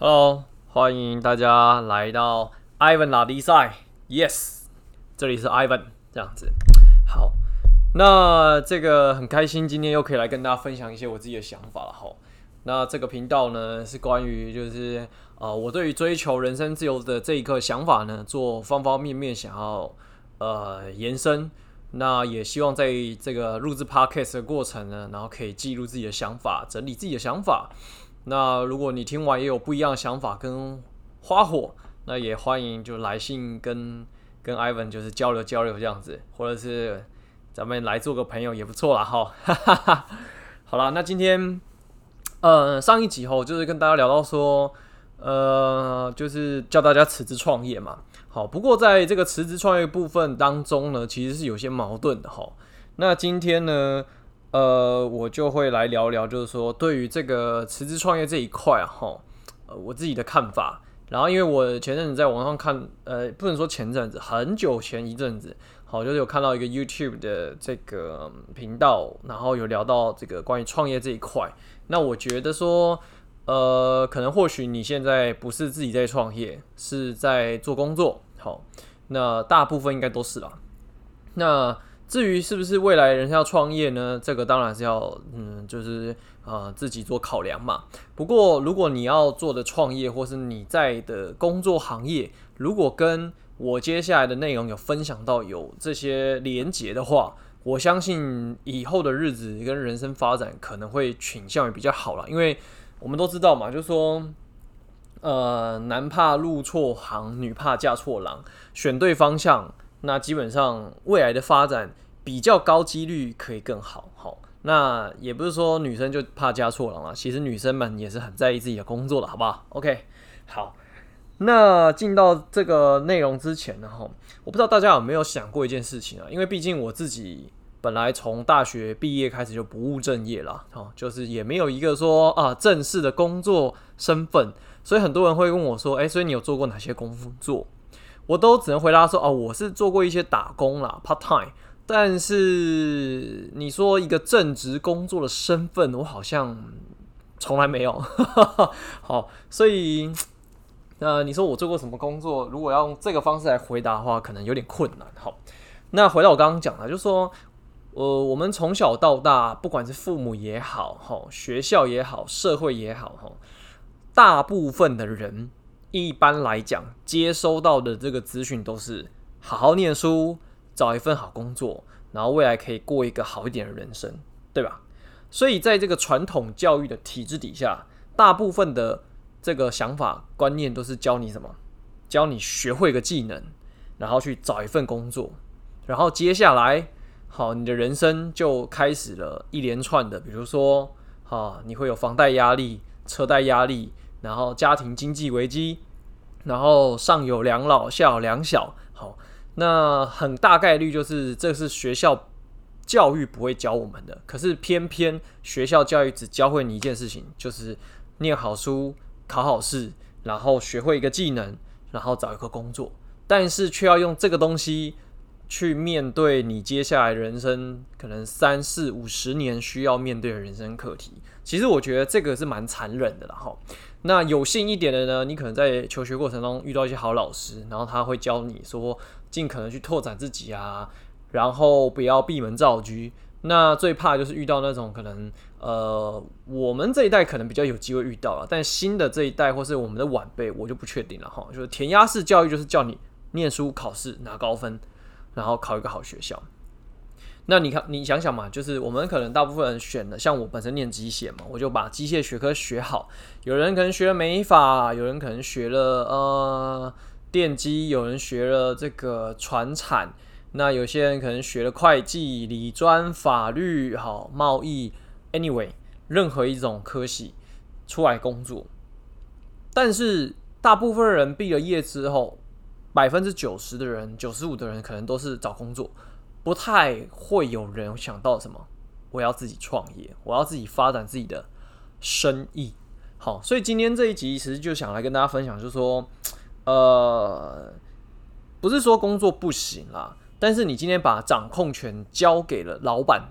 Hello，欢迎大家来到 Ivan 拉力赛。Yes，这里是 Ivan，这样子。好，那这个很开心，今天又可以来跟大家分享一些我自己的想法了。哈，那这个频道呢，是关于就是呃，我对于追求人生自由的这一个想法呢，做方方面面想要呃延伸。那也希望在这个录制 Podcast 的过程呢，然后可以记录自己的想法，整理自己的想法。那如果你听完也有不一样的想法跟花火，那也欢迎就来信跟跟 Ivan 就是交流交流这样子，或者是咱们来做个朋友也不错啦哈。好啦，那今天呃上一集后就是跟大家聊到说，呃就是叫大家辞职创业嘛。好，不过在这个辞职创业部分当中呢，其实是有些矛盾的哈。那今天呢，呃，我就会来聊聊，就是说对于这个辞职创业这一块哈，呃，我自己的看法。然后，因为我前阵子在网上看，呃，不能说前阵子，很久前一阵子，好，就是有看到一个 YouTube 的这个频道，然后有聊到这个关于创业这一块。那我觉得说，呃，可能或许你现在不是自己在创业，是在做工作，好，那大部分应该都是啦。那至于是不是未来人要创业呢？这个当然是要，嗯，就是呃自己做考量嘛。不过如果你要做的创业，或是你在的工作行业，如果跟我接下来的内容有分享到有这些连结的话，我相信以后的日子跟人生发展可能会倾向于比较好了。因为我们都知道嘛，就是说，呃，男怕入错行，女怕嫁错郎，选对方向。那基本上未来的发展比较高几率可以更好，好，那也不是说女生就怕嫁错郎了，其实女生们也是很在意自己的工作的，好不好？OK，好，那进到这个内容之前呢，哈，我不知道大家有没有想过一件事情啊，因为毕竟我自己本来从大学毕业开始就不务正业了，哦，就是也没有一个说啊正式的工作身份，所以很多人会问我说，诶，所以你有做过哪些工作？我都只能回答说哦，我是做过一些打工啦，part time。但是你说一个正职工作的身份，我好像从来没有。好，所以呃，你说我做过什么工作？如果要用这个方式来回答的话，可能有点困难。好，那回到我刚刚讲的，就是说，呃，我们从小到大，不管是父母也好，哈，学校也好，社会也好，哈，大部分的人。一般来讲，接收到的这个资讯都是好好念书，找一份好工作，然后未来可以过一个好一点的人生，对吧？所以在这个传统教育的体制底下，大部分的这个想法观念都是教你什么？教你学会个技能，然后去找一份工作，然后接下来，好，你的人生就开始了一连串的，比如说，啊，你会有房贷压力、车贷压力。然后家庭经济危机，然后上有两老，下有两小，好，那很大概率就是这是学校教育不会教我们的，可是偏偏学校教育只教会你一件事情，就是念好书、考好试，然后学会一个技能，然后找一个工作，但是却要用这个东西去面对你接下来人生可能三四五十年需要面对的人生课题。其实我觉得这个是蛮残忍的啦，哈。那有幸一点的呢，你可能在求学过程中遇到一些好老师，然后他会教你说尽可能去拓展自己啊，然后不要闭门造车。那最怕就是遇到那种可能，呃，我们这一代可能比较有机会遇到了，但新的这一代或是我们的晚辈，我就不确定了哈。就是填鸭式教育，就是叫你念书、考试、拿高分，然后考一个好学校。那你看，你想想嘛，就是我们可能大部分人选的，像我本身念机械嘛，我就把机械学科学好。有人可能学了美法，有人可能学了呃电机，有人学了这个船产，那有些人可能学了会计、理专、法律、好贸易，anyway，任何一种科系出来工作。但是大部分人毕了业之后，百分之九十的人，九十五的人可能都是找工作。不太会有人想到什么，我要自己创业，我要自己发展自己的生意。好，所以今天这一集其实就想来跟大家分享，就是说，呃，不是说工作不行啦，但是你今天把掌控权交给了老板，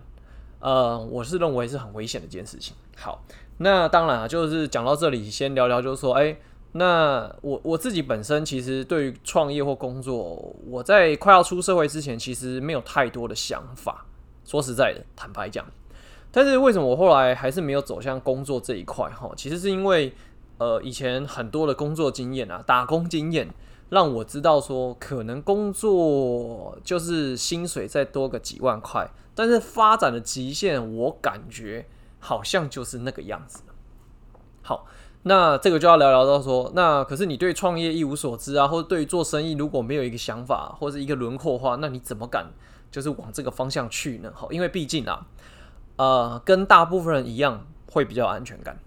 呃，我是认为是很危险的一件事情。好，那当然，就是讲到这里，先聊聊，就是说，哎，那我我自己本身其实对于创业或工作，我在快要出社会之前，其实没有太多的想法。说实在的，坦白讲，但是为什么我后来还是没有走向工作这一块？哈，其实是因为呃以前很多的工作经验啊，打工经验，让我知道说，可能工作就是薪水再多个几万块，但是发展的极限，我感觉好像就是那个样子。好。那这个就要聊聊到说，那可是你对创业一无所知啊，或者对做生意如果没有一个想法或者一个轮廓的话，那你怎么敢就是往这个方向去呢？好，因为毕竟啊，呃，跟大部分人一样会比较安全感，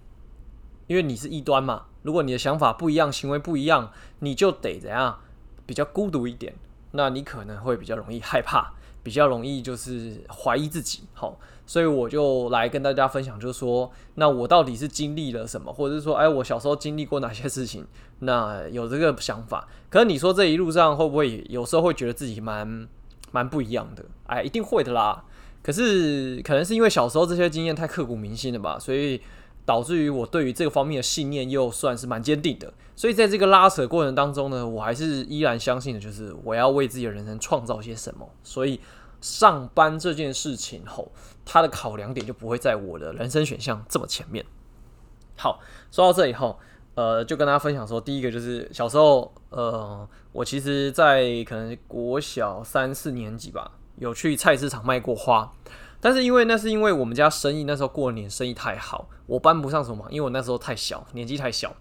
因为你是异端嘛。如果你的想法不一样，行为不一样，你就得怎样比较孤独一点，那你可能会比较容易害怕，比较容易就是怀疑自己。好。所以我就来跟大家分享，就是说，那我到底是经历了什么，或者是说，哎，我小时候经历过哪些事情？那有这个想法。可是你说这一路上会不会有时候会觉得自己蛮蛮不一样的？哎，一定会的啦。可是可能是因为小时候这些经验太刻骨铭心了吧，所以导致于我对于这个方面的信念又算是蛮坚定的。所以在这个拉扯过程当中呢，我还是依然相信的，就是我要为自己的人生创造些什么。所以。上班这件事情后，他的考量点就不会在我的人生选项这么前面。好，说到这以后，呃，就跟大家分享说，第一个就是小时候，呃，我其实，在可能国小三四年级吧，有去菜市场卖过花，但是因为那是因为我们家生意那时候过年生意太好，我帮不上什么，因为我那时候太小，年纪太小。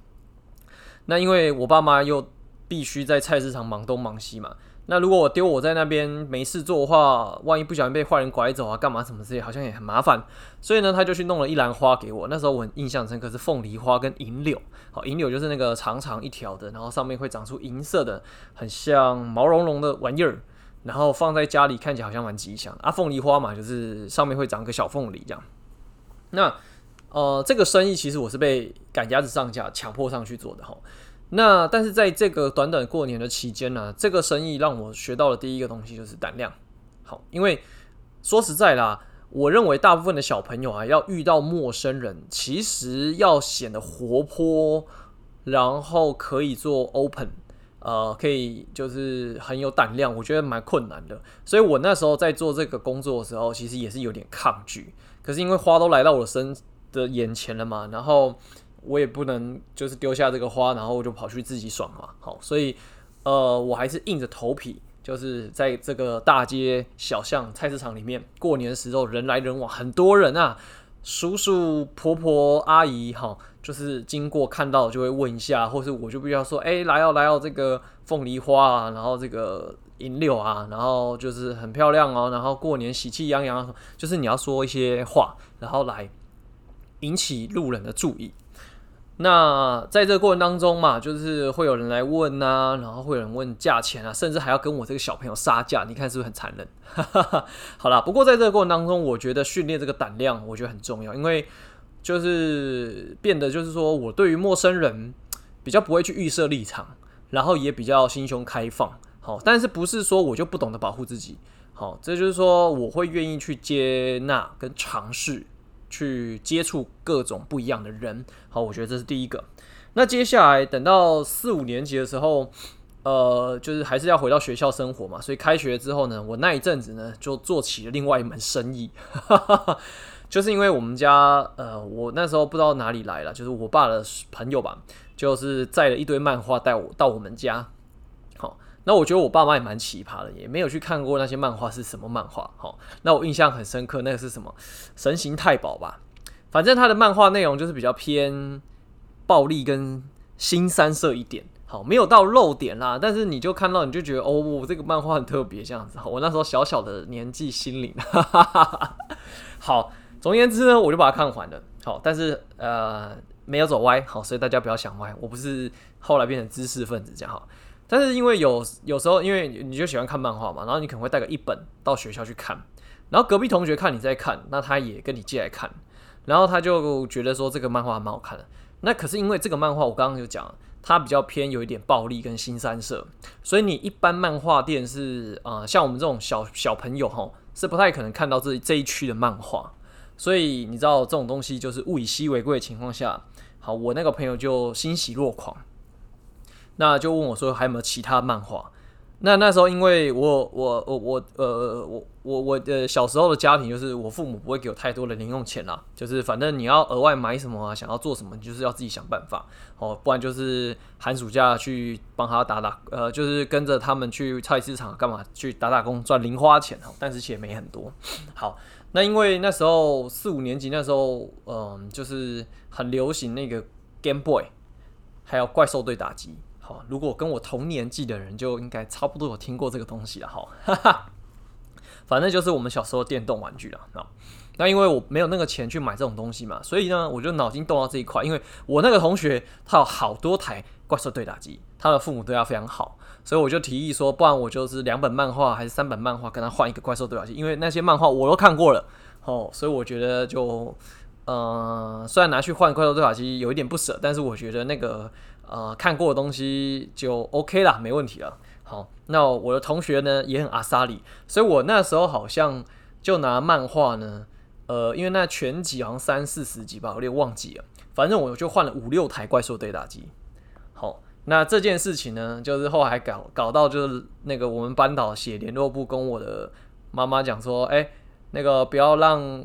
那因为我爸妈又必须在菜市场忙东忙西嘛。那如果我丢我在那边没事做的话，万一不小心被坏人拐走啊，干嘛什么之类，好像也很麻烦。所以呢，他就去弄了一篮花给我。那时候我很印象深刻是凤梨花跟银柳。好，银柳就是那个长长一条的，然后上面会长出银色的，很像毛茸茸的玩意儿。然后放在家里看起来好像蛮吉祥啊。凤梨花嘛，就是上面会长个小凤梨这样。那呃，这个生意其实我是被赶鸭子上架，强迫上去做的哈。那但是在这个短短过年的期间呢，这个生意让我学到的第一个东西就是胆量。好，因为说实在啦，我认为大部分的小朋友啊，要遇到陌生人，其实要显得活泼，然后可以做 open，呃，可以就是很有胆量，我觉得蛮困难的。所以我那时候在做这个工作的时候，其实也是有点抗拒。可是因为花都来到我的身的眼前了嘛，然后。我也不能就是丢下这个花，然后我就跑去自己爽嘛。好，所以呃，我还是硬着头皮，就是在这个大街小巷、菜市场里面，过年的时候人来人往，很多人啊，叔叔、婆婆、阿姨，哈，就是经过看到就会问一下，或是我就必须要说，哎、来哦，来哦，这个凤梨花啊，然后这个银柳啊，然后就是很漂亮哦，然后过年喜气洋洋，就是你要说一些话，然后来引起路人的注意。那在这个过程当中嘛，就是会有人来问、啊，然后会有人问价钱啊，甚至还要跟我这个小朋友杀价，你看是不是很残忍？好啦，不过在这个过程当中，我觉得训练这个胆量，我觉得很重要，因为就是变得就是说我对于陌生人比较不会去预设立场，然后也比较心胸开放。好，但是不是说我就不懂得保护自己？好，这就是说我会愿意去接纳跟尝试。去接触各种不一样的人，好，我觉得这是第一个。那接下来等到四五年级的时候，呃，就是还是要回到学校生活嘛，所以开学之后呢，我那一阵子呢就做起了另外一门生意，就是因为我们家，呃，我那时候不知道哪里来了，就是我爸的朋友吧，就是载了一堆漫画带我到我们家。那我觉得我爸妈也蛮奇葩的，也没有去看过那些漫画是什么漫画。好，那我印象很深刻，那个是什么神行太保吧？反正他的漫画内容就是比较偏暴力跟新三色一点。好，没有到露点啦，但是你就看到你就觉得哦，我这个漫画很特别这样子。我那时候小小的年纪心灵，好，总言之呢，我就把它看完了。好，但是呃没有走歪。好，所以大家不要想歪，我不是后来变成知识分子这样。好。但是因为有有时候，因为你就喜欢看漫画嘛，然后你可能会带个一本到学校去看，然后隔壁同学看你在看，那他也跟你借来看，然后他就觉得说这个漫画蛮好看的。那可是因为这个漫画我刚刚就讲，它比较偏有一点暴力跟新三色，所以你一般漫画店是啊、像我们这种小小朋友哈，是不太可能看到这这一区的漫画。所以你知道这种东西就是物以稀为贵的情况下，好，我那个朋友就欣喜若狂。那就问我说还有没有其他漫画？那那时候因为我我我我呃我我我的小时候的家庭就是我父母不会给我太多的零用钱啦，就是反正你要额外买什么啊，想要做什么，就是要自己想办法哦，不然就是寒暑假去帮他打打呃，就是跟着他们去菜市场干嘛去打打工赚零花钱哦，但是其实也没很多。好，那因为那时候四五年级那时候，嗯、就是很流行那个 Game Boy，还有怪兽对打机。如果跟我同年纪的人，就应该差不多有听过这个东西了哈。哈，反正就是我们小时候电动玩具了啊。那因为我没有那个钱去买这种东西嘛，所以呢，我就脑筋动到这一块。因为我那个同学他有好多台怪兽对打机，他的父母对他非常好，所以我就提议说，不然我就是两本漫画还是三本漫画跟他换一个怪兽对打机，因为那些漫画我都看过了哦，所以我觉得就、呃，虽然拿去换怪兽对打机有一点不舍，但是我觉得那个。呃，看过的东西就 OK 啦，没问题了。好，那我的同学呢也很阿萨里，所以我那时候好像就拿漫画呢，呃，因为那全集好像三四十集吧，我有点忘记了。反正我就换了五六台怪兽对打机。好，那这件事情呢，就是后来搞搞到就是那个我们班导写联络簿跟我的妈妈讲说，哎、那个不要让。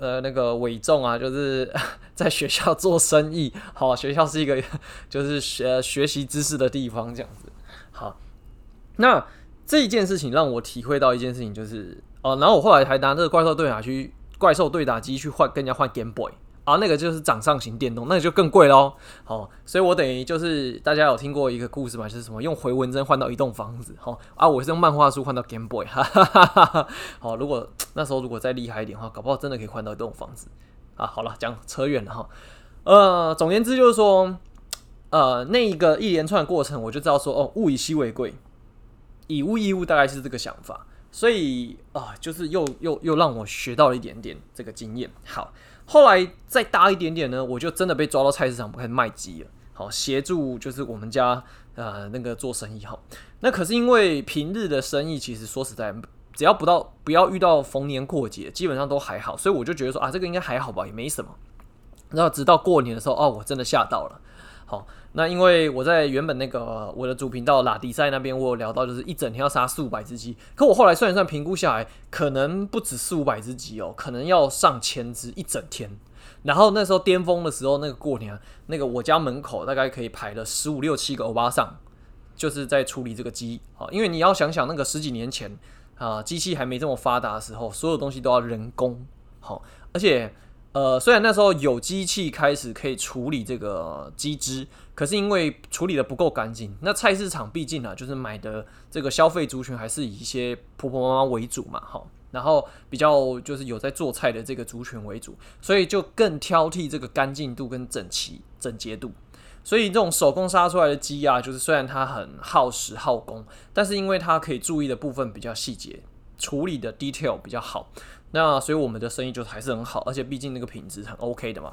呃，那个伟仲啊，就是 在学校做生意。好，学校是一个就是学学习知识的地方，这样子。好，那这一件事情让我体会到一件事情，就是哦、然后我后来还拿这个怪兽对打去、怪兽对打机去换，跟人家换 Game Boy。啊，那个就是掌上型电动，那个就更贵喽。好，所以我等于就是大家有听过一个故事嘛，就是什么用回纹针换到一栋房子。好啊，我是用漫画书换到 Game Boy。哈哈哈哈。好，如果 那时候如果再厉害一点的话，搞不好真的可以换到一栋房子。啊，好了，讲扯远了哈。呃，总言之就是说，呃，那一个一连串的过程，我就知道说，哦，物以稀为贵，以物易物，大概是这个想法。所以啊、就是又又又让我学到了一点点这个经验。好。后来再大一点点呢，我就真的被抓到菜市场开始卖鸡了。好，协助就是我们家呃那个做生意哈。那可是因为平日的生意，其实说实在，只要不到不要遇到逢年过节，基本上都还好。所以我就觉得说啊，这个应该还好吧，也没什么。然后直到过年的时候，哦，我真的吓到了。好，那因为我在原本那个我的主频道拉迪赛那边，我有聊到，就是一整天要杀四五百只鸡。可我后来算一算，评估下来，可能不止四五百只鸡哦，可能要上千只一整天。然后那时候巅峰的时候，那个过年，那个我家门口大概可以排了十五六七个欧巴桑，就是在处理这个鸡。好，因为你要想想，那个十几年前啊，机器还没这么发达的时候，所有东西都要人工。好，而且。呃，虽然那时候有机器开始可以处理这个鸡只，可是因为处理的不够干净。那菜市场毕竟啊，就是买的这个消费族群还是以一些婆婆妈妈为主嘛，哈，然后比较就是有在做菜的这个族群为主，所以就更挑剔这个干净度跟整齐整洁度。所以这种手工杀出来的鸡啊，就是虽然它很耗时耗工，但是因为它可以注意的部分比较细节，处理的 detail 比较好。那所以我们的生意就还是很好，而且毕竟那个品质很 OK 的嘛，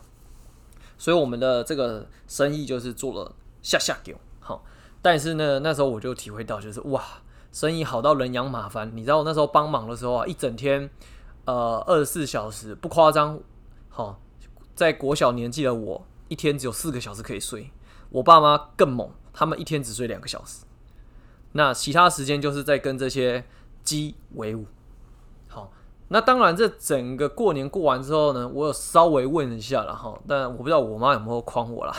所以我们的这个生意就是做了下下给好。但是呢，那时候我就体会到，就是哇，生意好到人仰马翻。你知道我那时候帮忙的时候啊，一整天，呃，二十四小时不夸张，好，在国小年纪的我，一天只有四个小时可以睡。我爸妈更猛，他们一天只睡两个小时，那其他时间就是在跟这些鸡为伍。那当然，这整个过年过完之后呢，我有稍微问一下了哈，但我不知道我妈有没有诓我啦。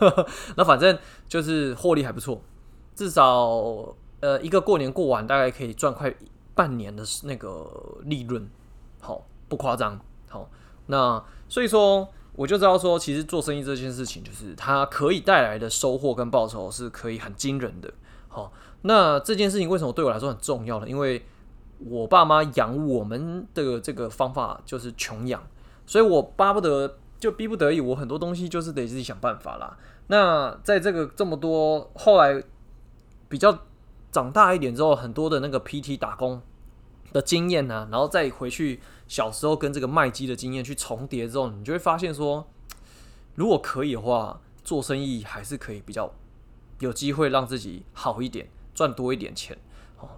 那反正就是获利还不错，至少呃一个过年过完大概可以赚快半年的那个利润，好不夸张。好，那所以说我就知道说，其实做生意这件事情，就是它可以带来的收获跟报酬是可以很惊人的。好，那这件事情为什么对我来说很重要呢？因为我爸妈养我们的这个方法就是穷养，所以我巴不得就逼不得已，我很多东西就是得自己想办法啦。那在这个这么多后来比较长大一点之后，很多的那个 PT 打工的经验呢，然后再回去小时候跟这个卖鸡的经验去重叠之后，你就会发现说，如果可以的话，做生意还是可以比较有机会让自己好一点，赚多一点钱。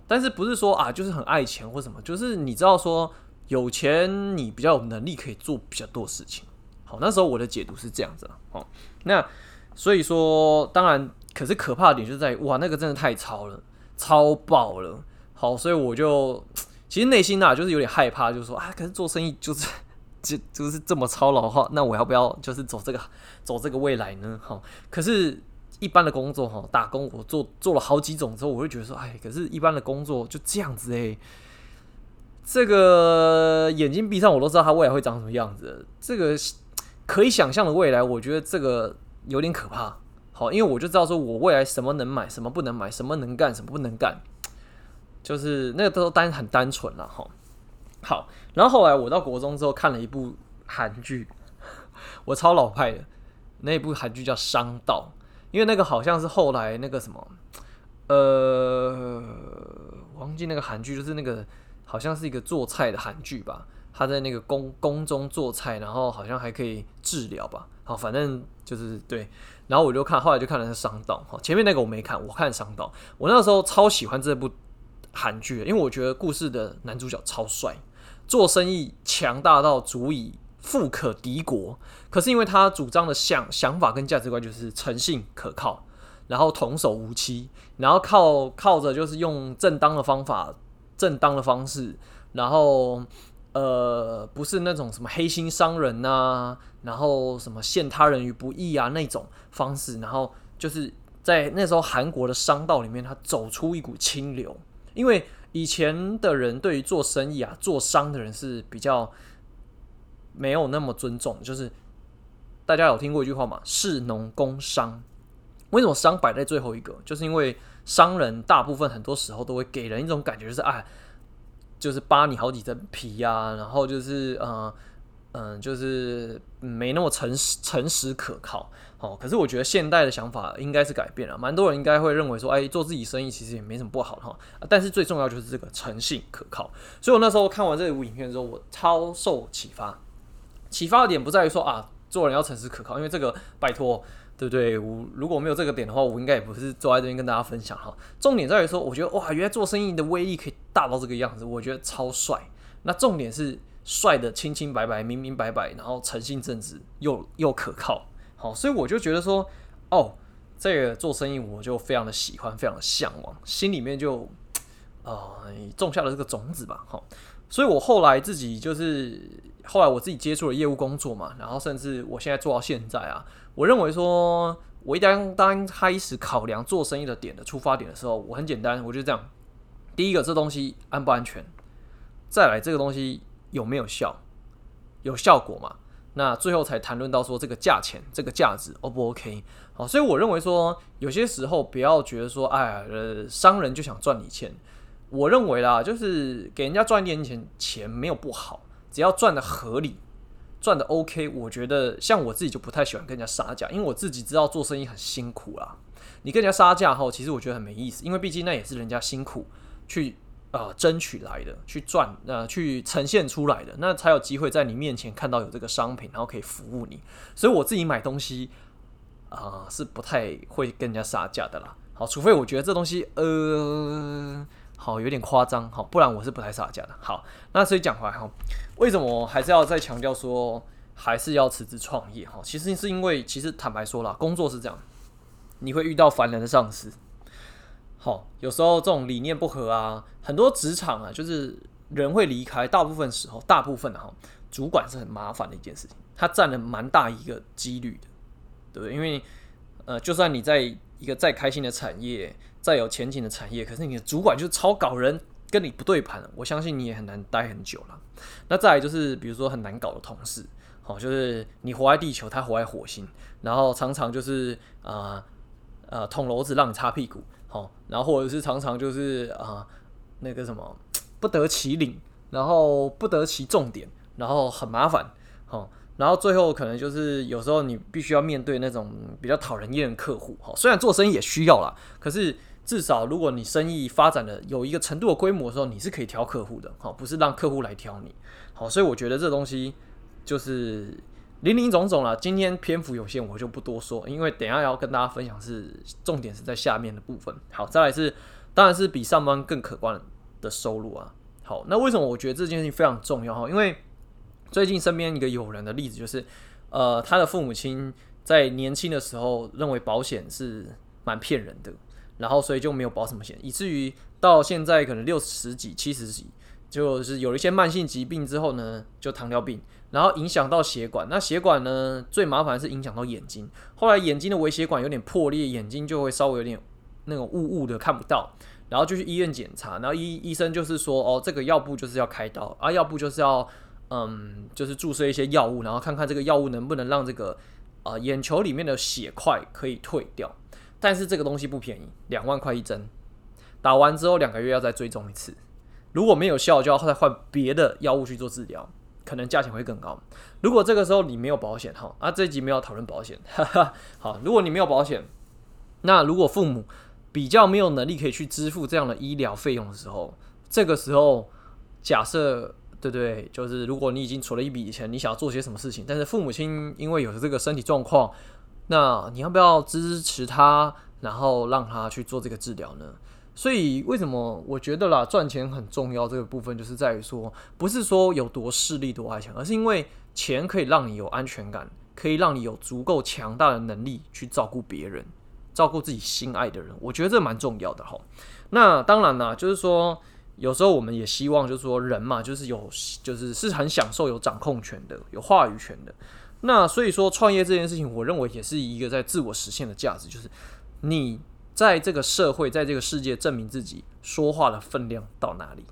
但是不是说啊，就是很爱钱或什么，就是你知道说有钱，你比较有能力可以做比较多事情。好，那时候我的解读是这样子。好，那所以说当然可是可怕的点就在于，哇，那个真的太超了，超爆了。好，所以我就其实内心呐，就是有点害怕，就是说啊，可是做生意就是 就就是这么操劳的话，那我要不要就是走这个走这个未来呢？好，可是一般的工作哈，打工我做做了好几种之后，我会觉得说，哎，可是一般的工作就这样子哎，这个眼睛闭上我都知道它未来会长什么样子，这个可以想象的未来，我觉得这个有点可怕。好，因为我就知道说我未来什么能买，什么不能买，什么能干，什么不能干。就是那个都单很单纯了哈。好，然后后来我到国中之后看了一部韩剧，我超老派的，那一部韩剧叫《商道》，因为那个好像是后来那个什么，呃，忘记那个韩剧，就是那个好像是一个做菜的韩剧吧，他在那个宫宫中做菜，然后好像还可以治疗吧。好，反正就是对，然后我就看，后来就看了是《商道》。哈，前面那个我没看，我看《商道》，我那时候超喜欢这部。韩剧，因为我觉得故事的男主角超帅，做生意强大到足以富可敌国。可是因为他主张的想想法跟价值观就是诚信可靠，然后童叟无欺，然后靠靠着就是用正当的方法、正当的方式，然后呃不是那种什么黑心商人呐、然后什么陷他人于不义啊那种方式，然后就是在那时候韩国的商道里面，他走出一股清流。因为以前的人对于做生意啊、做商的人是比较没有那么尊重，就是大家有听过一句话吗？士农工商。为什么商摆在最后一个？就是因为商人大部分很多时候都会给人一种感觉，就是哎，就是扒你好几层皮呀、然后就是呃。嗯，就是没那么诚实、诚实可靠。哦，可是我觉得现代的想法应该是改变了，蛮多人应该会认为说，哎，做自己生意其实也没什么不好哈。但是最重要就是这个诚信可靠。所以我那时候看完这部影片之后，我超受启发。启发的点不在于说啊，做人要诚实可靠，因为这个拜托，对不对？我如果没有这个点的话，我应该也不是坐在这边跟大家分享哈。重点在于说，我觉得哇，原来做生意的威力可以大到这个样子，我觉得超帅。那重点是。帅的清清白白、明明白白，然后诚信正直又 又可靠，好，所以我就觉得说，哦，这个做生意我就非常的喜欢，非常的向往，心里面就啊、呃、种下了这个种子吧，好，所以我后来自己就是后来我自己接触了业务工作嘛，然后甚至我现在做到现在啊，我认为说，我一旦当开始考量做生意的点的出发点的时候，我很简单，我就这样，第一个这东西安不安全，再来这个东西。有没有效？有效果嘛？那最后才谈论到说这个价钱、这个价值 O 不 OK？好，所以我认为说有些时候不要觉得说，哎呀，呃，商人就想赚你钱。我认为啦，就是给人家赚一点钱，钱没有不好，只要赚的合理，赚的 OK。我觉得像我自己就不太喜欢跟人家杀价，因为我自己知道做生意很辛苦啦。你跟人家杀价后，其实我觉得很没意思，因为毕竟那也是人家辛苦去。啊、呃，争取来的，去赚，呃，去呈现出来的，那才有机会在你面前看到有这个商品，然后可以服务你。所以我自己买东西啊、是不太会跟人家杀价的啦。好，除非我觉得这东西，呃，好有点夸张，好，不然我是不太杀价的。好，那所以讲回来哈，为什么还是要再强调说，还是要辞职创业？哈，其实是因为，其实坦白说啦，工作是这样，你会遇到烦人的上司。好，有时候这种理念不合啊，很多职场啊，就是人会离开。大部分时候，大部分哈，主管是很麻烦的一件事情，他占了蛮大一个几率的，对不对？因为呃，就算你在一个再开心的产业，再有前景的产业，可是你的主管就是超搞人，跟你不对盘，我相信你也很难待很久了。那再来就是，比如说很难搞的同事，好，就是你活在地球，他活在火星，然后常常就是啊呃，捅娄子让你擦屁股。好，然后或者是常常就是啊、那个什么不得其领，然后不得其重点，然后很麻烦，好，然后最后可能就是有时候你必须要面对那种比较讨人厌的客户，好，虽然做生意也需要啦，可是至少如果你生意发展的有一个程度的规模的时候，你是可以挑客户的，好，不是让客户来挑你，好，所以我觉得这东西就是。林林总总啦，今天篇幅有限，我就不多说，因为等下要跟大家分享是重点是在下面的部分。好，再来是，当然是比上班更可观的收入啊。好，那为什么我觉得这件事情非常重要哈？因为最近身边一个友人的例子就是，呃，他的父母亲在年轻的时候认为保险是蛮骗人的，然后所以就没有保什么险，以至于到现在可能六十几、七十几，就是有一些慢性疾病之后呢，就糖尿病，然后影响到血管，那血管呢最麻烦是影响到眼睛，后来眼睛的微血管有点破裂，眼睛就会稍微有点那种雾雾的看不到，然后就去医院检查，然后医医生就是说，哦，这个要不就是要开刀啊，要不就是要嗯，就是注射一些药物，然后看看这个药物能不能让这个。啊、呃，眼球里面的血块可以退掉，但是这个东西不便宜，两万块一针，打完之后两个月要再追踪一次，如果没有效，就要再换别的药物去做治疗，可能价钱会更高。如果这个时候你没有保险，哈，啊，这一集没有讨论保险，哈哈，好，如果你没有保险，那如果父母比较没有能力可以去支付这样的医疗费用的时候，这个时候假设。对对，就是如果你已经存了一笔钱，你想要做些什么事情，但是父母亲因为有这个身体状况，那你要不要支持他，然后让他去做这个治疗呢？所以为什么我觉得啦，赚钱很重要这个部分，就是在于说，不是说有多势力多爱钱，而是因为钱可以让你有安全感，可以让你有足够强大的能力去照顾别人，照顾自己心爱的人。我觉得这蛮重要的哈。那当然啦，就是说。有时候我们也希望，就是说人嘛，就是有，就是是很享受有掌控权的，有话语权的。那所以说创业这件事情，我认为也是一个在自我实现的价值，就是你在这个社会，在这个世界证明自己说话的分量到哪里，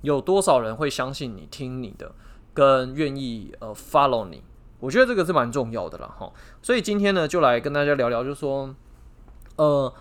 有多少人会相信你、听你的，跟愿意呃 follow 你。我觉得这个是蛮重要的了哈。所以今天呢，就来跟大家聊聊，就是说，呃，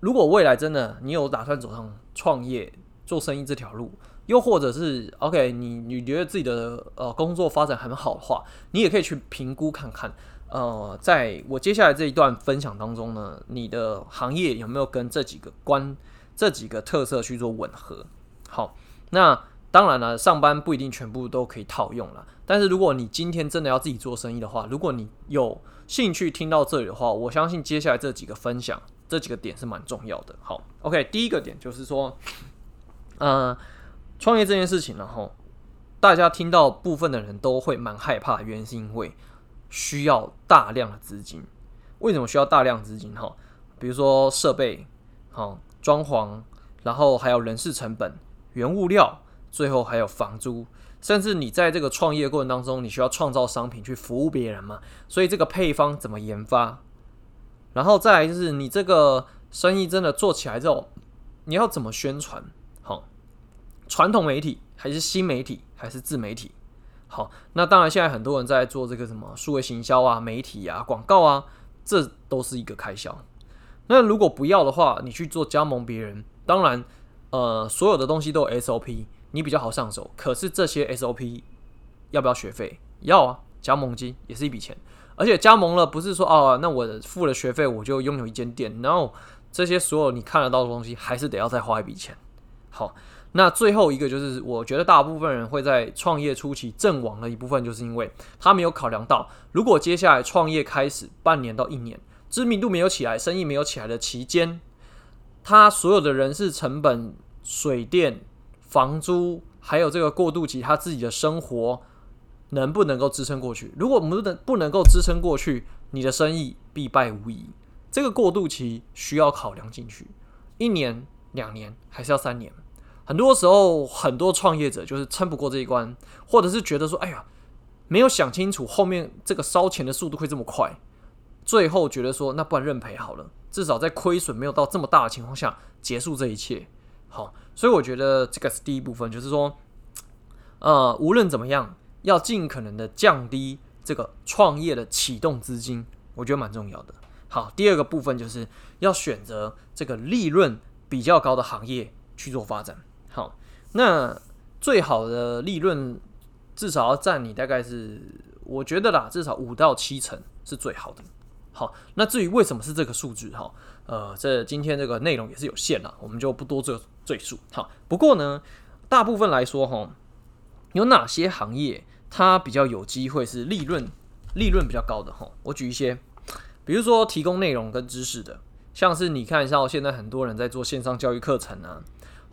如果未来真的你有打算走上创业，做生意这条路，又或者是 OK，你你觉得自己的呃工作发展很好的话，你也可以去评估看看。呃，在我接下来这一段分享当中呢，你的行业有没有跟这几个关这几个特色去做吻合？好，那当然了，上班不一定全部都可以套用了。但是如果你今天真的要自己做生意的话，如果你有兴趣听到这里的话，我相信接下来这几个分享这几个点是蛮重要的。好，OK，第一个点就是说。呃，创业这件事情，然后大家听到部分的人都会蛮害怕，原因是因为需要大量的资金。为什么需要大量资金？哈，比如说设备、好装潢，然后还有人事成本、原物料，最后还有房租，甚至你在这个创业过程当中，你需要创造商品去服务别人嘛？所以这个配方怎么研发？然后再来就是你这个生意真的做起来之后，你要怎么宣传？传统媒体还是新媒体还是自媒体？好，那当然现在很多人在做这个什么数位行销啊、媒体啊、广告啊，这都是一个开销。那如果不要的话，你去做加盟别人，当然，呃，所有的东西都有 SOP，你比较好上手。可是这些 SOP 要不要学费？要啊，加盟金也是一笔钱。而且加盟了不是说哦，那我付了学费我就拥有一间店，然后这些所有你看得到的东西还是得要再花一笔钱。好。那最后一个就是，我觉得大部分人会在创业初期阵亡的一部分，就是因为他没有考量到，如果接下来创业开始半年到一年，知名度没有起来，生意没有起来的期间，他所有的人事成本、水电、房租，还有这个过渡期，他自己的生活能不能够支撑过去？如果不能不能够支撑过去，你的生意必败无疑。这个过渡期需要考量进去，一年、两年，还是要三年？很多时候，很多创业者就是撑不过这一关，或者是觉得说：“哎呀，没有想清楚后面这个烧钱的速度会这么快。”最后觉得说：“那不然认赔好了，至少在亏损没有到这么大的情况下结束这一切。”好，所以我觉得这个是第一部分，就是说，呃，无论怎么样，要尽可能的降低这个创业的启动资金，我觉得蛮重要的。好，第二个部分就是要选择这个利润比较高的行业去做发展。好，那最好的利润至少要占你大概是，我觉得啦，至少五到七成是最好的。好，那至于为什么是这个数字哈，呃，这今天这个内容也是有限啦，我们就不多赘赘述。好，不过呢，大部分来说哈，有哪些行业它比较有机会是利润利润比较高的哈？我举一些，比如说提供内容跟知识的，像是你看一下，现在很多人在做线上教育课程啊。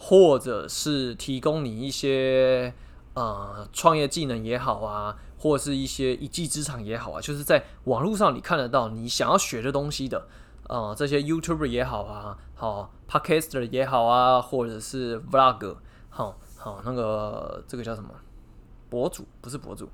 或者是提供你一些呃创业技能也好啊，或者是一些一技之长也好啊，就是在网络上你看得到你想要学的东西的呃这些 YouTuber 也好啊，好 Podcaster 也好啊，或者是 Vlog，好好那个这个叫什么博主？不是博主，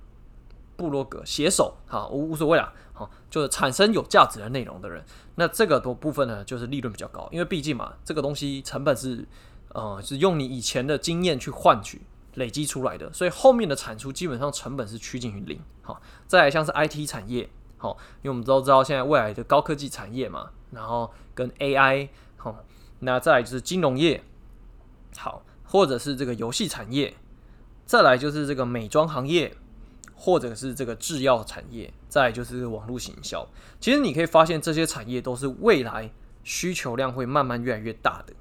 部落格写手，好无无所谓啦，好就是产生有价值的内容的人，那这个多部分呢，就是利润比较高，因为毕竟嘛，这个东西成本是呃是用你以前的经验去换取。累积出来的，所以后面的产出基本上成本是趋近于零。好，再来像是 IT 产业，好，因为我们都知道现在未来的高科技产业嘛，然后跟 AI，好，那再来就是金融业，好，或者是这个游戏产业，再来就是这个美妆行业，或者是这个制药产业，再就是网络行销。其实你可以发现这些产业都是未来需求量会慢慢越来越大的，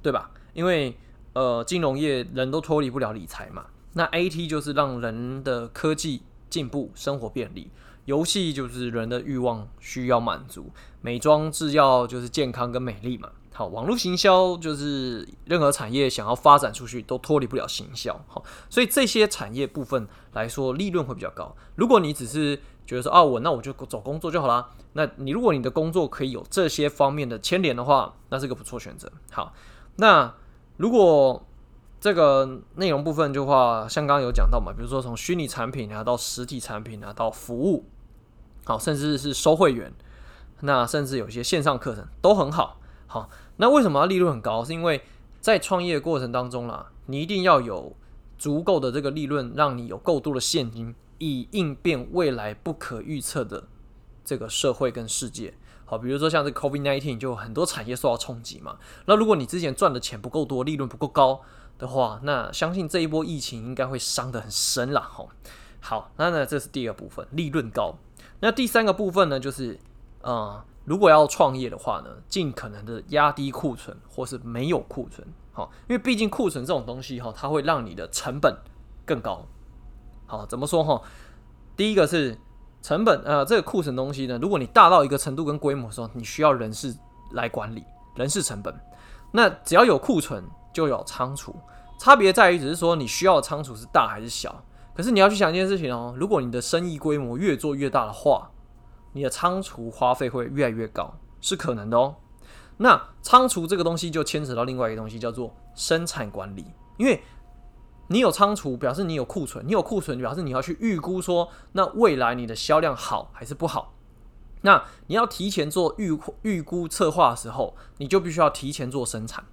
对吧？因为呃，金融业人都脱离不了理财嘛。那 A T 就是让人的科技进步，生活便利；游戏就是人的欲望需要满足；美妆制药就是健康跟美丽嘛。好，网络行销就是任何产业想要发展出去都脱离不了行销。好，所以这些产业部分来说，利润会比较高。如果你只是觉得说啊，我那我就走工作就好啦。那你如果你的工作可以有这些方面的牵连的话，那是个不错选择。好，那。如果这个内容部分的话，像刚刚有讲到嘛，比如说从虚拟产品啊到实体产品啊到服务，好，甚至是收会员，那甚至有些线上课程都很好。好，那为什么利润很高？是因为在创业过程当中啦，你一定要有足够的这个利润，让你有够多的现金，以应变未来不可预测的这个社会跟世界。好，比如说像这 COVID-19 就很多产业受到冲击嘛。那如果你之前赚的钱不够多，利润不够高的话，那相信这一波疫情应该会伤得很深了。吼，好，那呢这是第二部分，利润高。那第三个部分呢，就是呃，如果要创业的话呢，尽可能的压低库存，或是没有库存。好，因为毕竟库存这种东西哈，它会让你的成本更高。好，怎么说哈？第一个是。成本呃，这个库存东西呢，如果你大到一个程度跟规模的时候，你需要人事来管理，人事成本。那只要有库存，就有仓储，差别在于只是说你需要的仓储是大还是小。可是你要去想一件事情哦，如果你的生意规模越做越大的话，你的仓储花费会越来越高，是可能的哦。那仓储这个东西就牵扯到另外一个东西，叫做生产管理，因为。你有仓储，表示你有库存；你有库存，表示你要去预估说，那未来你的销量好还是不好？那你要提前做预预估策划的时候，你就必须要提前做生产。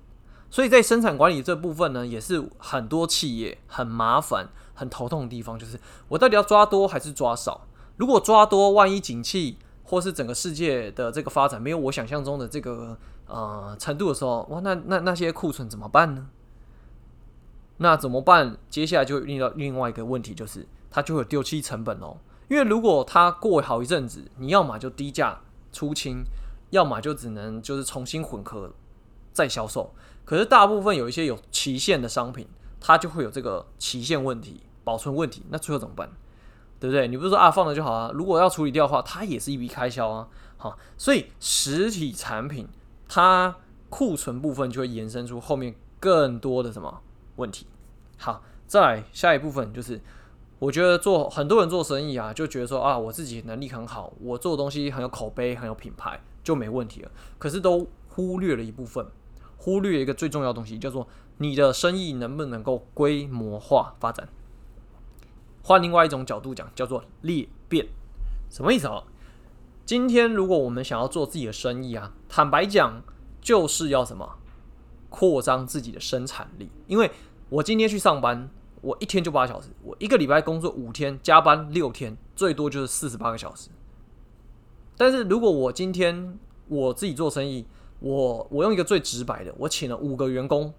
所以在生产管理这部分呢，也是很多企业很麻烦、很头痛的地方，就是我到底要抓多还是抓少？如果抓多，万一景气或是整个世界的这个发展没有我想象中的这个呃程度的时候，哇，那那那些库存怎么办呢？那怎么办？接下来就遇到另外一个问题，就是它就会丢弃成本哦。因为如果它过好一阵子，你要么就低价出清，要么就只能就是重新混合再销售。可是大部分有一些有期限的商品，它就会有这个期限问题、保存问题。那最后怎么办？对不对？你不是说啊放着就好啊？如果要处理掉的话，它也是一笔开销啊。好，所以实体产品它库存部分就会延伸出后面更多的什么？问题，好，再来下一部分就是，我觉得做很多人做生意啊，就觉得说啊，我自己能力很好，我做的东西很有口碑，很有品牌，就没问题了。可是都忽略了一部分，忽略一个最重要的东西，叫做你的生意能不能够规模化发展。换另外一种角度讲，叫做裂变，什么意思啊？今天如果我们想要做自己的生意啊，坦白讲，就是要什么？扩张自己的生产力，因为我今天去上班，我一天就八小时，我一个礼拜工作五天，加班六天，最多就是四十八个小时。但是如果我今天我自己做生意，我我用一个最直白的，我请了五个员工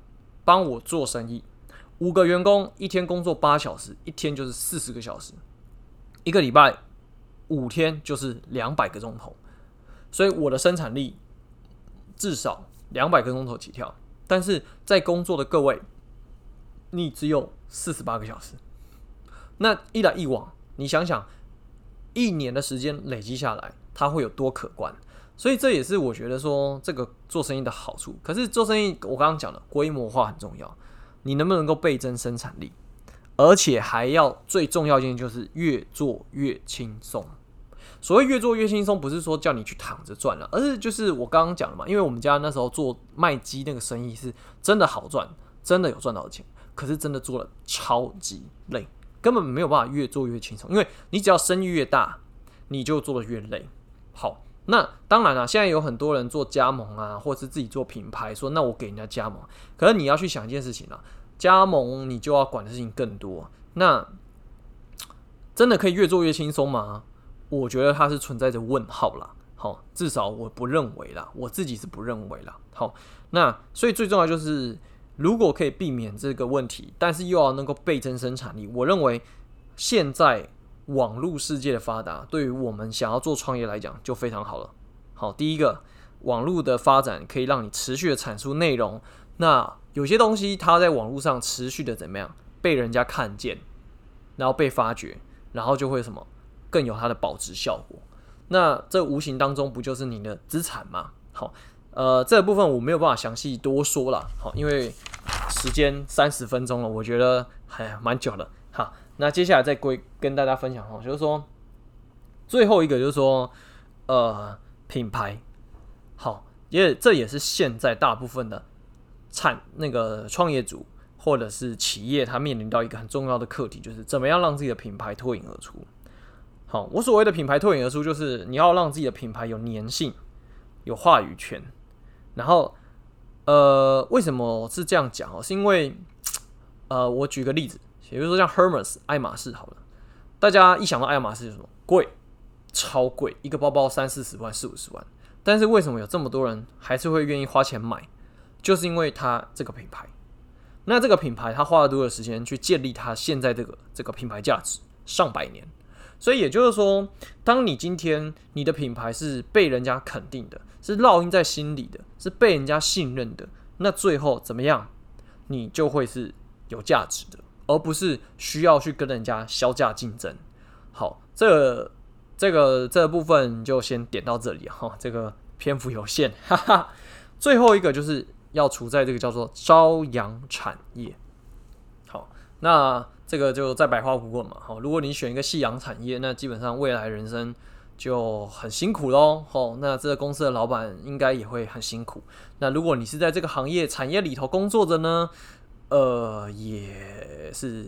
帮我做生意，五个员工一天工作八小时，一天就是四十个小时，一个礼拜五天就是两百个钟头，所以我的生产力至少两百个钟头起跳。但是在工作的各位，你只有四十八个小时，那一来一往，你想想，一年的时间累积下来，它会有多可观？所以这也是我觉得说这个做生意的好处。可是做生意，我刚刚讲了，规模化很重要，你能不能够倍增生产力，而且还要最重要一件就是越做越轻松。所谓越做越轻松，不是说叫你去躺着赚了，而是就是我刚刚讲的嘛，因为我们家那时候做卖鸡那个生意是真的好赚，真的有赚到钱，可是真的做了超级累，根本没有办法越做越轻松，因为你只要生意越大，你就做得越累。好，那当然了，现在有很多人做加盟啊，或者是自己做品牌，说那我给人家加盟，可是你要去想一件事情啊，加盟你就要管的事情更多，那。真的可以越做越轻松吗？我觉得它是存在着问号啦。好，至少我不认为啦，我自己是不认为啦。好，那所以最重要就是，如果可以避免这个问题，但是又要能够倍增生产力，我认为现在网络世界的发达，对于我们想要做创业来讲就非常好了。好，第一个，网络的发展可以让你持续的产出内容，那有些东西它在网络上持续的怎么样被人家看见，然后被发掘。然后就会什么更有它的保值效果，那这无形当中不就是你的资产吗？好，呃，这个部分我没有办法详细多说了，好，因为时间三十分钟了，我觉得还蛮久了。好，那接下来再归跟大家分享哈，就是说最后一个就是说，呃，品牌，好，因为这也是现在大部分的产那个创业主。或者是企业，它面临到一个很重要的课题，就是怎么样让自己的品牌脱颖而出。好，我所谓的品牌脱颖而出，就是你要让自己的品牌有粘性、有话语权。然后，呃，为什么是这样讲哦？是因为，呃，我举个例子，比如说像 Hermes 爱马仕好了，大家一想到爱马仕就什么贵，超贵，一个包包三四十万、四五十万。但是为什么有这么多人还是会愿意花钱买？就是因为它这个品牌。那这个品牌，它花了多少时间去建立它现在这个这个品牌价值？上百年。所以也就是说，当你今天你的品牌是被人家肯定的，是烙印在心里的，是被人家信任的，那最后怎么样，你就会是有价值的，而不是需要去跟人家削价竞争。好，这个、这个这个部分就先点到这里哈，这个篇幅有限，哈哈。最后一个就是。要处在这个叫做朝阳产业，好，那这个就再百花不过嘛。好，如果你选一个夕阳产业，那基本上未来人生就很辛苦喽。好，那这个公司的老板应该也会很辛苦。那如果你是在这个行业产业里头工作的呢，呃，也是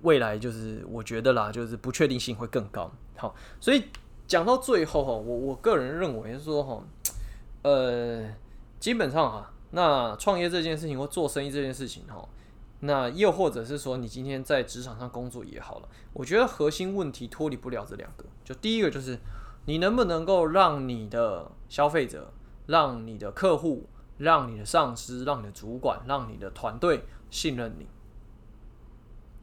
未来就是我觉得啦，就是不确定性会更高。好，所以讲到最后哈，我我个人认为说哈，呃，基本上哈。那创业这件事情或做生意这件事情，哈，那又或者是说你今天在职场上工作也好了，我觉得核心问题脱离不了这两个。就第一个就是你能不能够让你的消费者、让你的客户、让你的上司、让你的主管、让你的团队信任你。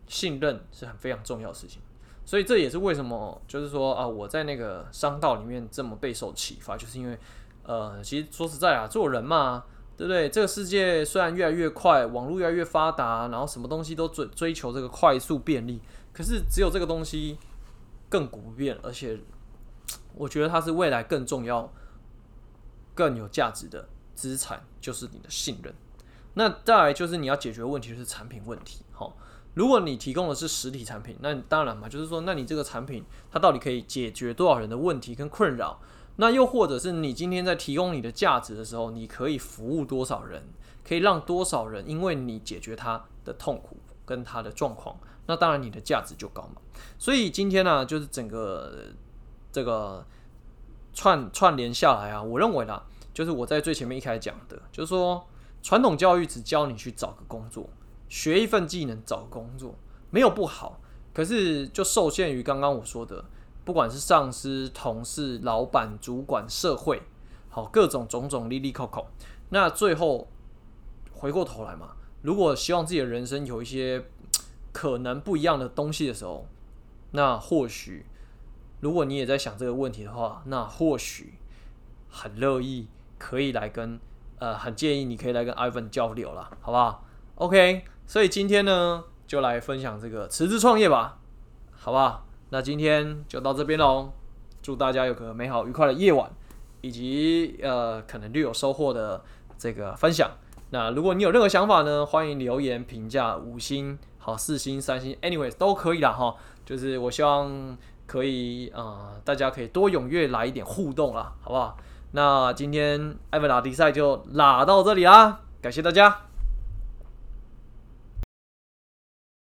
信任是很非常重要的事情，所以这也是为什么就是说啊，我在那个商道里面这么备受启发，就是因为呃，其实说实在啊，做人嘛。对不对？这个世界虽然越来越快，网络越来越发达，然后什么东西都追追求这个快速便利，可是只有这个东西亘古不变，而且我觉得它是未来更重要、更有价值的资产，就是你的信任。那再来就是你要解决问题是产品问题。好，如果你提供的是实体产品，那当然嘛，就是说，那你这个产品它到底可以解决多少人的问题跟困扰？那又或者是你今天在提供你的价值的时候，你可以服务多少人，可以让多少人因为你解决他的痛苦跟他的状况，那当然你的价值就高嘛。所以今天呢、就是整个这个串串联下来啊，我认为啦，就是我在最前面一开始讲的，就是说传统教育只教你去找个工作，学一份技能找工作，没有不好，可是就受限于刚刚我说的。不管是上司、同事、老板、主管、社会，好，各种种种利利扣扣，那最后回过头来嘛，如果希望自己的人生有一些可能不一样的东西的时候，那或许如果你也在想这个问题的话，那或许很乐意可以来跟呃，很建议你可以来跟 Ivan 交流了，好不好？OK，所以今天呢，就来分享这个辞职创业吧，好不好？那今天就到这边喽，祝大家有个美好愉快的夜晚，以及呃可能略有收获的这个分享。那如果你有任何想法呢，欢迎留言评价五星、好四星、三星，anyways 都可以啦哈。就是我希望可以啊、呃，大家可以多踊跃来一点互动啦，好不好？那今天艾文拉迪赛就拉到这里啦，感谢大家。